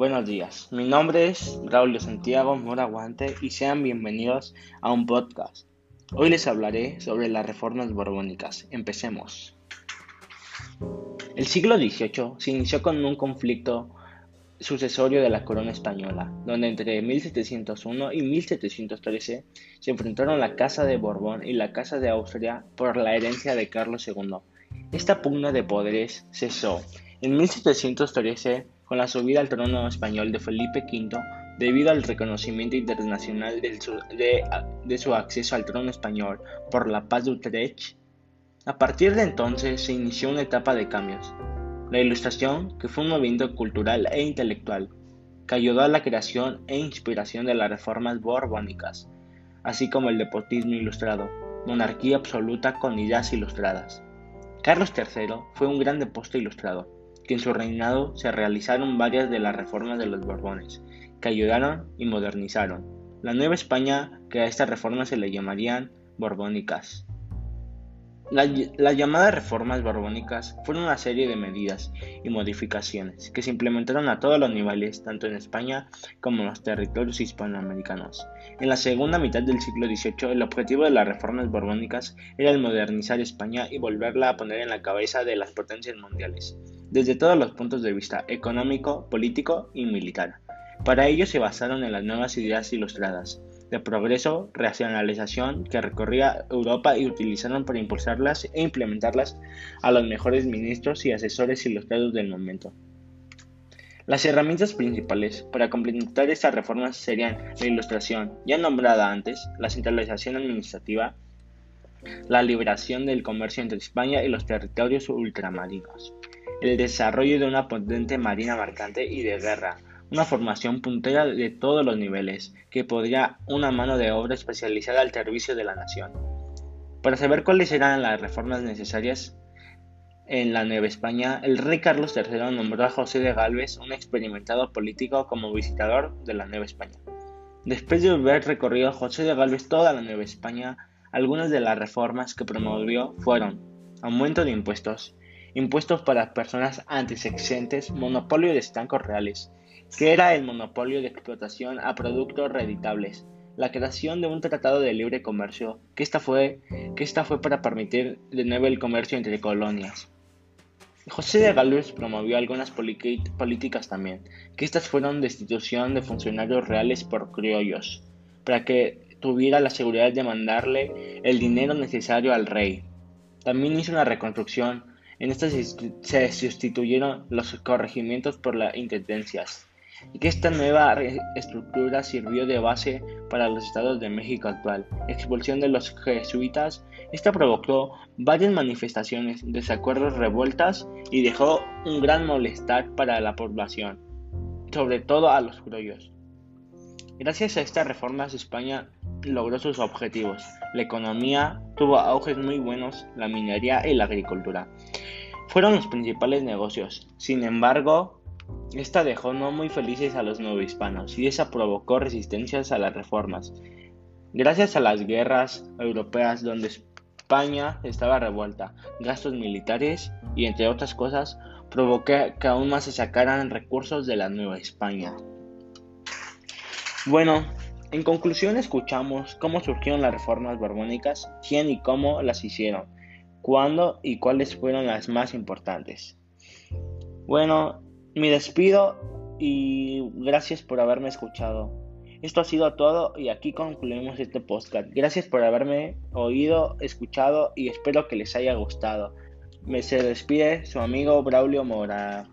Buenos días, mi nombre es Braulio Santiago Moraguante y sean bienvenidos a un podcast. Hoy les hablaré sobre las reformas borbónicas. Empecemos. El siglo XVIII se inició con un conflicto sucesorio de la corona española, donde entre 1701 y 1713 se enfrentaron la Casa de Borbón y la Casa de Austria por la herencia de Carlos II. Esta pugna de poderes cesó en 1713 con la subida al trono español de Felipe V debido al reconocimiento internacional de su, acceso al trono español por la paz de Utrecht. A partir de entonces se inició una etapa de cambios la Ilustración, que fue un movimiento cultural e intelectual, que ayudó a la creación e inspiración de las reformas borbónicas, así como el deportismo ilustrado, monarquía absoluta con ideas ilustradas. Carlos III fue un gran deporte ilustrado, que en su reinado se realizaron varias de las reformas de los Borbones, que ayudaron y modernizaron la Nueva España, que a estas reformas se le llamarían borbónicas. Las llamadas reformas borbónicas fueron una serie de medidas y modificaciones que se implementaron a todos los niveles, tanto en España como en los territorios hispanoamericanos. En la segunda mitad del siglo XVIII, el objetivo de las reformas borbónicas era el modernizar España y volverla a poner en la cabeza de las potencias mundiales, desde todos los puntos de vista económico, político y militar. Para ello se basaron en las nuevas ideas ilustradas, de progreso, racionalización que recorría Europa y utilizaron para impulsarlas e implementarlas a los mejores ministros y asesores ilustrados del momento. Las herramientas principales para complementar estas reformas serían la ilustración, ya nombrada antes, la centralización administrativa, la liberación del comercio entre España y los territorios ultramarinos, el desarrollo de una potente marina mercante y de guerra, una formación puntera de todos los niveles, que podría una mano de obra especializada al servicio de la nación. Para saber cuáles eran las reformas necesarias en la Nueva España, el rey Carlos III nombró a José de Galvez, un experimentado político, como visitador de la Nueva España. Después de haber recorrido José de Galvez toda la Nueva España, algunas de las reformas que promovió fueron aumento de impuestos, impuestos para personas antes exentes, monopolio de estancos reales, que era el monopolio de explotación a productos reeditables, la creación de un tratado de libre comercio, que esta fue, que esta fue para permitir de nuevo el comercio entre colonias. José de Galvez promovió algunas políticas también, que estas fueron destitución de funcionarios reales por criollos, para que tuviera la seguridad de mandarle el dinero necesario al rey. También hizo una reconstrucción, en esta se sustituyeron los corregimientos por las intendencias y que esta nueva estructura sirvió de base para los estados de México actual. Expulsión de los jesuitas, esta provocó varias manifestaciones, desacuerdos, revueltas y dejó un gran molestar para la población, sobre todo a los criollos. Gracias a estas reformas España logró sus objetivos. La economía tuvo auges muy buenos, la minería y la agricultura. Fueron los principales negocios. Sin embargo, esta dejó no muy felices a los hispanos y esa provocó resistencias a las reformas. Gracias a las guerras europeas donde España estaba revuelta, gastos militares y entre otras cosas, provocó que aún más se sacaran recursos de la Nueva España. Bueno, en conclusión escuchamos cómo surgieron las reformas borbónicas, quién y cómo las hicieron, cuándo y cuáles fueron las más importantes. Bueno, me despido y gracias por haberme escuchado. Esto ha sido todo y aquí concluimos este podcast. Gracias por haberme oído, escuchado y espero que les haya gustado. Me se despide su amigo Braulio Mora.